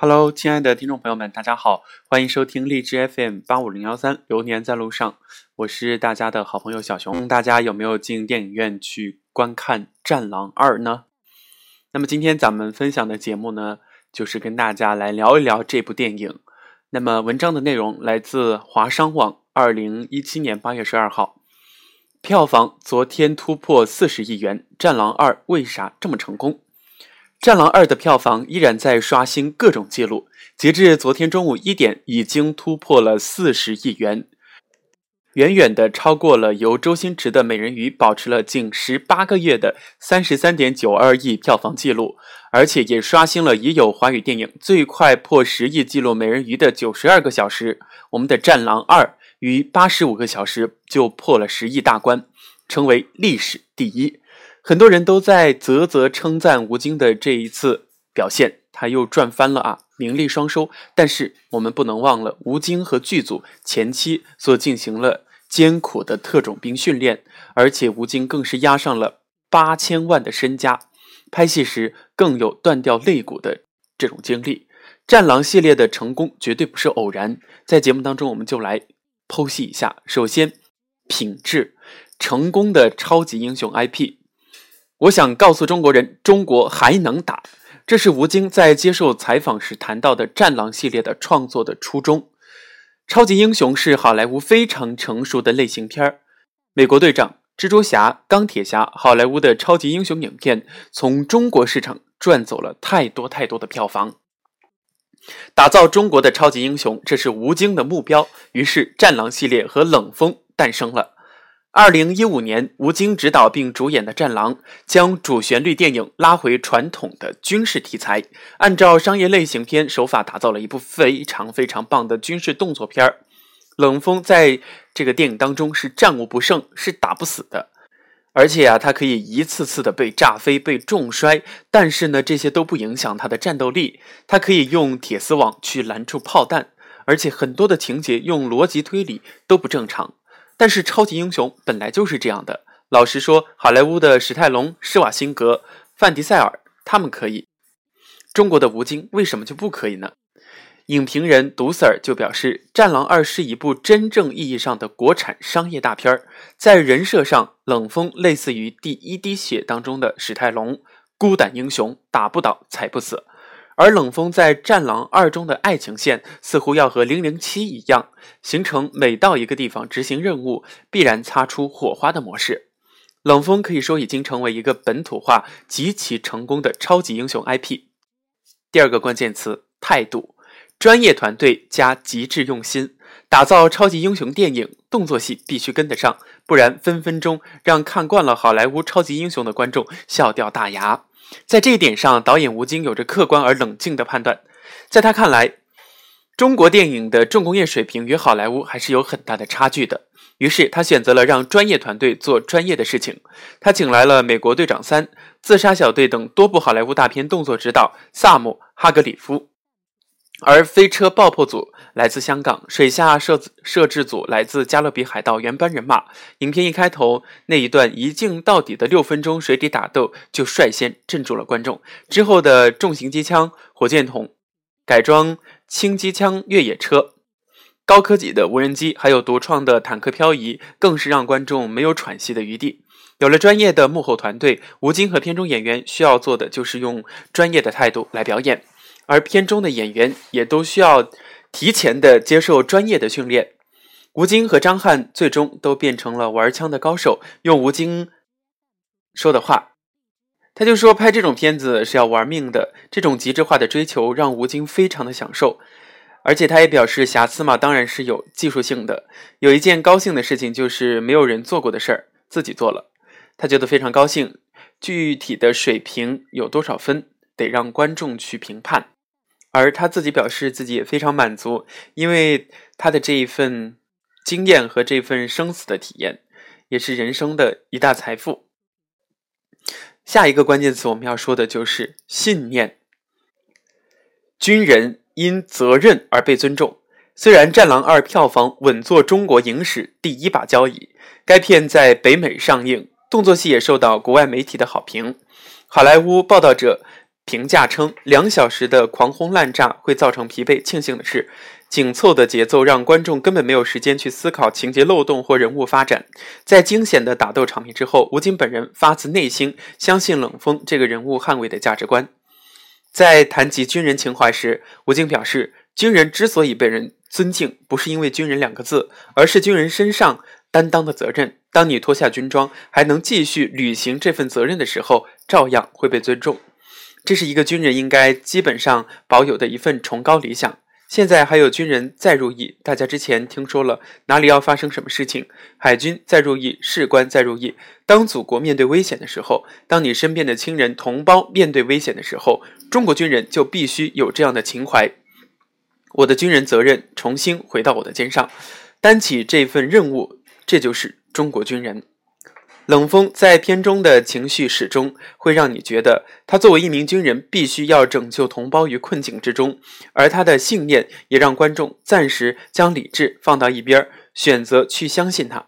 Hello，亲爱的听众朋友们，大家好，欢迎收听荔枝 FM 八五零幺三，流年在路上，我是大家的好朋友小熊。大家有没有进电影院去观看《战狼二》呢？那么今天咱们分享的节目呢，就是跟大家来聊一聊这部电影。那么文章的内容来自华商网，二零一七年八月十二号，票房昨天突破四十亿元，《战狼二》为啥这么成功？《战狼二》的票房依然在刷新各种记录，截至昨天中午一点，已经突破了四十亿元，远远的超过了由周星驰的《美人鱼》保持了近十八个月的三十三点九二亿票房记录，而且也刷新了已有华语电影最快破十亿记录《美人鱼》的九十二个小时。我们的《战狼二》于八十五个小时就破了十亿大关，成为历史第一。很多人都在啧啧称赞吴京的这一次表现，他又赚翻了啊，名利双收。但是我们不能忘了，吴京和剧组前期所进行了艰苦的特种兵训练，而且吴京更是押上了八千万的身家，拍戏时更有断掉肋骨的这种经历。战狼系列的成功绝对不是偶然，在节目当中我们就来剖析一下。首先，品质成功的超级英雄 IP。我想告诉中国人，中国还能打。这是吴京在接受采访时谈到的《战狼》系列的创作的初衷。超级英雄是好莱坞非常成熟的类型片儿，《美国队长》《蜘蛛侠》《钢铁侠》，好莱坞的超级英雄影片从中国市场赚走了太多太多的票房。打造中国的超级英雄，这是吴京的目标。于是，《战狼》系列和冷锋诞生了。二零一五年，吴京执导并主演的《战狼》将主旋律电影拉回传统的军事题材，按照商业类型片手法打造了一部非常非常棒的军事动作片儿。冷锋在这个电影当中是战无不胜，是打不死的，而且啊，他可以一次次的被炸飞、被重摔，但是呢，这些都不影响他的战斗力。他可以用铁丝网去拦住炮弹，而且很多的情节用逻辑推理都不正常。但是超级英雄本来就是这样的。老实说，好莱坞的史泰龙、施瓦辛格、范迪塞尔他们可以，中国的吴京为什么就不可以呢？影评人毒 Sir 就表示，《战狼二》是一部真正意义上的国产商业大片儿，在人设上，冷锋类似于《第一滴血》当中的史泰龙，孤胆英雄，打不倒，踩不死。而冷锋在《战狼二》中的爱情线似乎要和《零零七》一样，形成每到一个地方执行任务必然擦出火花的模式。冷锋可以说已经成为一个本土化极其成功的超级英雄 IP。第二个关键词：态度，专业团队加极致用心，打造超级英雄电影，动作戏必须跟得上，不然分分钟让看惯了好莱坞超级英雄的观众笑掉大牙。在这一点上，导演吴京有着客观而冷静的判断。在他看来，中国电影的重工业水平与好莱坞还是有很大的差距的。于是，他选择了让专业团队做专业的事情。他请来了《美国队长三》《自杀小队》等多部好莱坞大片动作指导萨姆·哈格里夫。而飞车爆破组来自香港，水下摄摄制组来自《加勒比海盗》原班人马。影片一开头那一段一镜到底的六分钟水底打斗就率先镇住了观众，之后的重型机枪、火箭筒、改装轻机枪越野车、高科技的无人机，还有独创的坦克漂移，更是让观众没有喘息的余地。有了专业的幕后团队，吴京和片中演员需要做的就是用专业的态度来表演。而片中的演员也都需要提前的接受专业的训练。吴京和张翰最终都变成了玩枪的高手。用吴京说的话，他就说拍这种片子是要玩命的。这种极致化的追求让吴京非常的享受。而且他也表示，瑕疵嘛，当然是有技术性的。有一件高兴的事情就是没有人做过的事儿，自己做了，他觉得非常高兴。具体的水平有多少分，得让观众去评判。而他自己表示自己也非常满足，因为他的这一份经验和这份生死的体验，也是人生的一大财富。下一个关键词我们要说的就是信念。军人因责任而被尊重。虽然《战狼二》票房稳坐中国影史第一把交椅，该片在北美上映，动作戏也受到国外媒体的好评。好莱坞报道者。评价称，两小时的狂轰滥炸会造成疲惫。庆幸的是，紧凑的节奏让观众根本没有时间去思考情节漏洞或人物发展。在惊险的打斗场面之后，吴京本人发自内心相信冷锋这个人物捍卫的价值观。在谈及军人情怀时，吴京表示，军人之所以被人尊敬，不是因为“军人”两个字，而是军人身上担当的责任。当你脱下军装，还能继续履行这份责任的时候，照样会被尊重。这是一个军人应该基本上保有的一份崇高理想。现在还有军人再入役，大家之前听说了哪里要发生什么事情？海军再入役，士官再入役。当祖国面对危险的时候，当你身边的亲人同胞面对危险的时候，中国军人就必须有这样的情怀。我的军人责任重新回到我的肩上，担起这份任务，这就是中国军人。冷锋在片中的情绪始终会让你觉得，他作为一名军人，必须要拯救同胞于困境之中，而他的信念也让观众暂时将理智放到一边，选择去相信他。